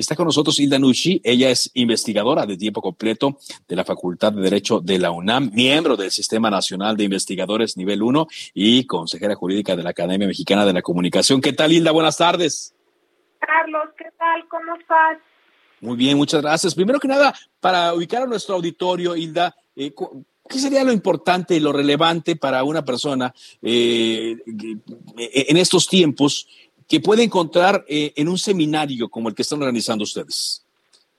Está con nosotros Hilda Nucci. Ella es investigadora de tiempo completo de la Facultad de Derecho de la UNAM, miembro del Sistema Nacional de Investigadores Nivel 1 y consejera jurídica de la Academia Mexicana de la Comunicación. ¿Qué tal, Hilda? Buenas tardes. Carlos, ¿qué tal? ¿Cómo estás? Muy bien, muchas gracias. Primero que nada, para ubicar a nuestro auditorio, Hilda, eh, ¿qué sería lo importante y lo relevante para una persona eh, en estos tiempos que puede encontrar eh, en un seminario como el que están organizando ustedes?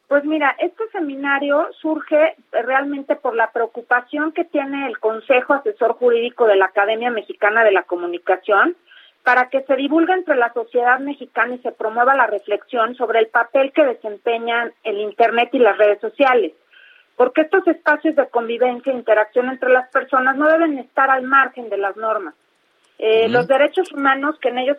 Pues mira, este seminario surge realmente por la preocupación que tiene el Consejo Asesor Jurídico de la Academia Mexicana de la Comunicación para que se divulgue entre la sociedad mexicana y se promueva la reflexión sobre el papel que desempeñan el Internet y las redes sociales. Porque estos espacios de convivencia e interacción entre las personas no deben estar al margen de las normas. Eh, Los derechos humanos que en ellos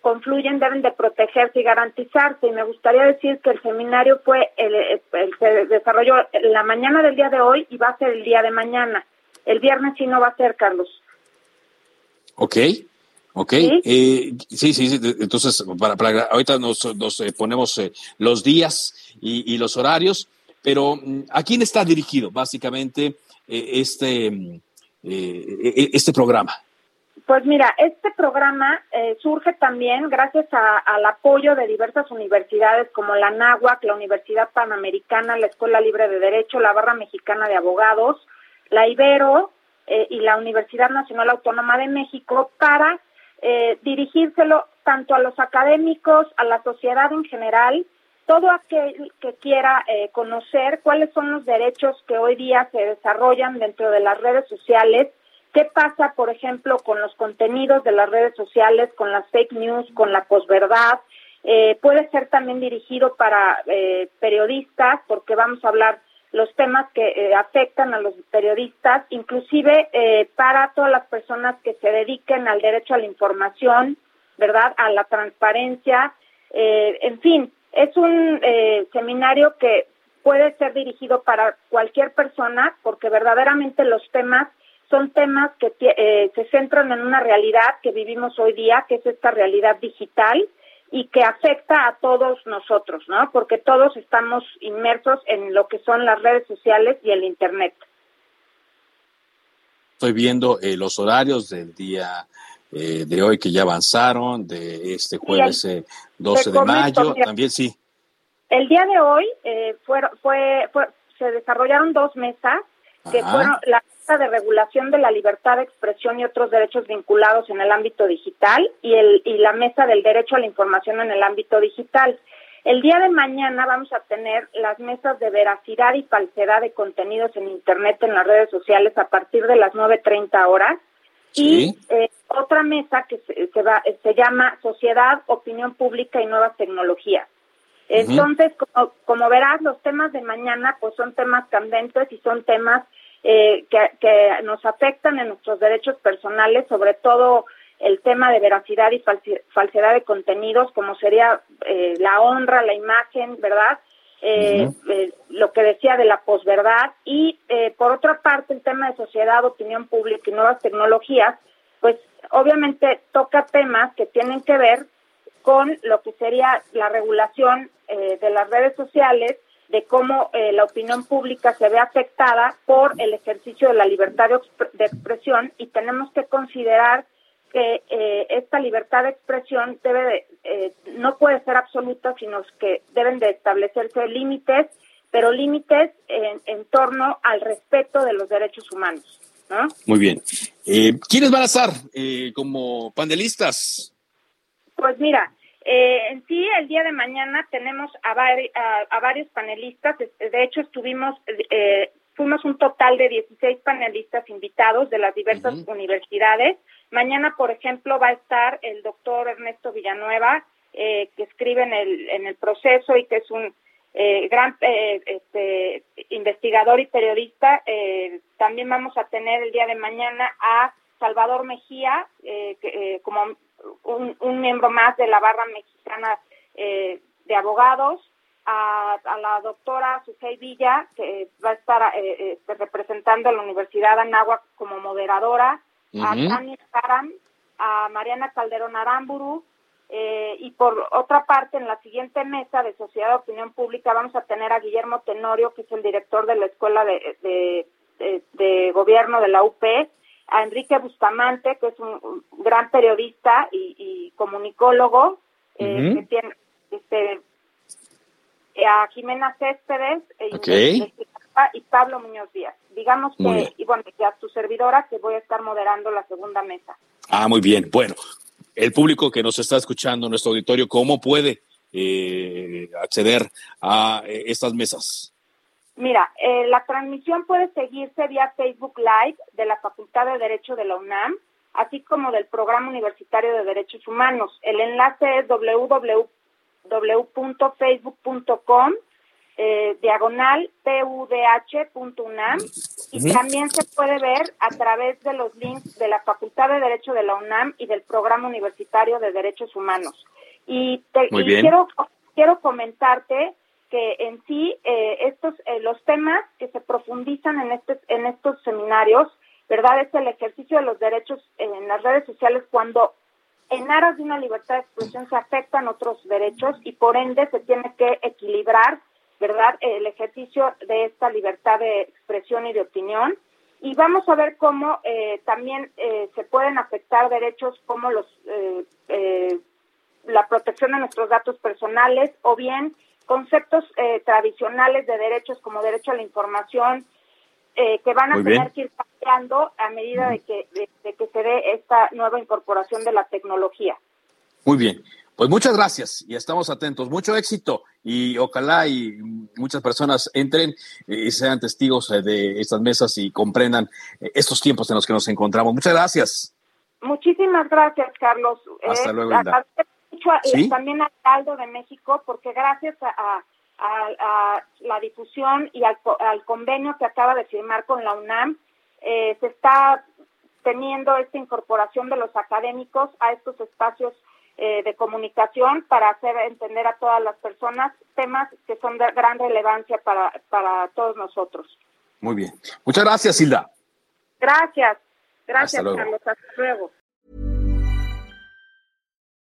confluyen deben de protegerse y garantizarse. Y me gustaría decir que el seminario fue, el, se desarrolló la mañana del día de hoy y va a ser el día de mañana. El viernes sí no va a ser, Carlos. Ok, ok. ¿Sí? Eh, sí, sí, Entonces, para, para ahorita nos, nos eh, ponemos eh, los días y, y, los horarios, pero mm, ¿a quién está dirigido básicamente eh, este, mm, este programa? Pues mira, este programa eh, surge también gracias a, al apoyo de diversas universidades como la NAHUAC, la Universidad Panamericana, la Escuela Libre de Derecho, la Barra Mexicana de Abogados, la Ibero eh, y la Universidad Nacional Autónoma de México para eh, dirigírselo tanto a los académicos, a la sociedad en general, todo aquel que quiera eh, conocer cuáles son los derechos que hoy día se desarrollan dentro de las redes sociales ¿Qué pasa, por ejemplo, con los contenidos de las redes sociales, con las fake news, con la posverdad? Eh, puede ser también dirigido para eh, periodistas, porque vamos a hablar los temas que eh, afectan a los periodistas, inclusive eh, para todas las personas que se dediquen al derecho a la información, ¿verdad? A la transparencia. Eh, en fin, es un seminario que puede ser dirigido para cualquier persona, porque verdaderamente los temas son temas que eh, se centran en una realidad que vivimos hoy día, que es esta realidad digital y que afecta a todos nosotros, ¿no? Porque todos estamos inmersos en lo que son las redes sociales y el Internet. Estoy viendo eh, los horarios del día eh, de hoy que ya avanzaron, de este jueves eh, 12 de mayo, también sí. El día de hoy eh, fue, fue, fue, se desarrollaron dos mesas que Ajá. fueron la de regulación de la libertad de expresión y otros derechos vinculados en el ámbito digital y, el, y la mesa del derecho a la información en el ámbito digital. El día de mañana vamos a tener las mesas de veracidad y falsedad de contenidos en Internet, en las redes sociales, a partir de las 9.30 horas. Sí. Y eh, otra mesa que se, se, va, se llama Sociedad, Opinión Pública y Nuevas Tecnologías. Entonces, uh -huh. como, como, verás, los temas de mañana pues son temas candentes y son temas eh, que, que, nos afectan en nuestros derechos personales, sobre todo el tema de veracidad y falsedad de contenidos, como sería eh, la honra, la imagen, ¿verdad? Eh, uh -huh. lo que decía de la posverdad y por otra parte el tema de sociedad, opinión pública y nuevas tecnologías, pues obviamente toca temas que tienen que ver con lo que sería la regulación eh, de las redes sociales, de cómo eh, la opinión pública se ve afectada por el ejercicio de la libertad de, de expresión y tenemos que considerar que eh, esta libertad de expresión debe de, eh, no puede ser absoluta, sino que deben de establecerse límites, pero límites en, en, torno al respeto de los derechos humanos. ¿no? Muy bien. Eh, ¿Quiénes van a estar como panelistas? Pues mira, eh, en sí, el día de mañana tenemos a, vari, a, a varios panelistas. De hecho, estuvimos, eh, fuimos un total de 16 panelistas invitados de las diversas uh -huh. universidades. Mañana, por ejemplo, va a estar el doctor Ernesto Villanueva, eh, que escribe en el, en el proceso y que es un eh, gran este, investigador y periodista. también vamos a tener el día de mañana a Salvador Mejía, como un, miembro más de la barra mexicana de abogados, a, la doctora Susei Villa, que va a estar representando a la Universidad de Anáhuac como moderadora, a Tania Karam, a Mariana Calderón Aramburu, eh, y por otra parte, en la siguiente mesa de Sociedad de Opinión Pública vamos a tener a Guillermo Tenorio, que es el director de la Escuela de, de, Gobierno de la UP, a Enrique Bustamante, que es un, gran periodista y, comunicólogo, eh, que tiene, este, a Jimena Céspedes eh, y Pablo Muñoz Díaz. Digamos que, y bueno, ya tu servidora, que voy a estar moderando la segunda mesa. Ah, muy bien. Bueno, el público que nos está escuchando nuestro auditorio, ¿cómo puede eh, acceder a eh, estas mesas? Mira, eh, la transmisión puede seguirse vía Facebook Live de la Facultad de Derecho de la UNAM, así como del Programa Universitario de Derechos Humanos. El enlace es www.facebook.com eh, diagonal pudh.unam y también se puede ver a través de los links de la Facultad de Derecho de la UNAM y del Programa Universitario de Derechos Humanos. Y, quiero quiero comentarte que en sí eh, estos eh, los temas que se profundizan en este en estos seminarios, verdad, es el ejercicio de los derechos en las redes sociales cuando en aras de una libertad de expresión se afectan otros derechos y por ende se tiene que equilibrar ¿verdad? El ejercicio de esta libertad de expresión y de opinión. Y vamos a ver cómo eh, también eh, se pueden afectar derechos como los eh, la protección de nuestros datos personales o bien conceptos tradicionales de derechos como derecho a la información que van a tener que ir cambiando a medida de que, de que se dé esta nueva incorporación de la tecnología. Muy bien. Pues muchas gracias y estamos atentos. Mucho éxito y ojalá y muchas personas entren y sean testigos eh, de estas mesas y comprendan eh, estos tiempos en los que nos encontramos. Muchas gracias. Muchísimas gracias, Carlos. Hasta eh, luego, También al Aldo de México, porque gracias a, la difusión y al, convenio que acaba de firmar con la UNAM, se está teniendo esta incorporación de los académicos a estos espacios eh, de comunicación para hacer entender a todas las personas temas que son de gran relevancia para, para todos nosotros. Muy bien. Muchas gracias, Hilda. Gracias. Gracias, Carlos. Hasta luego.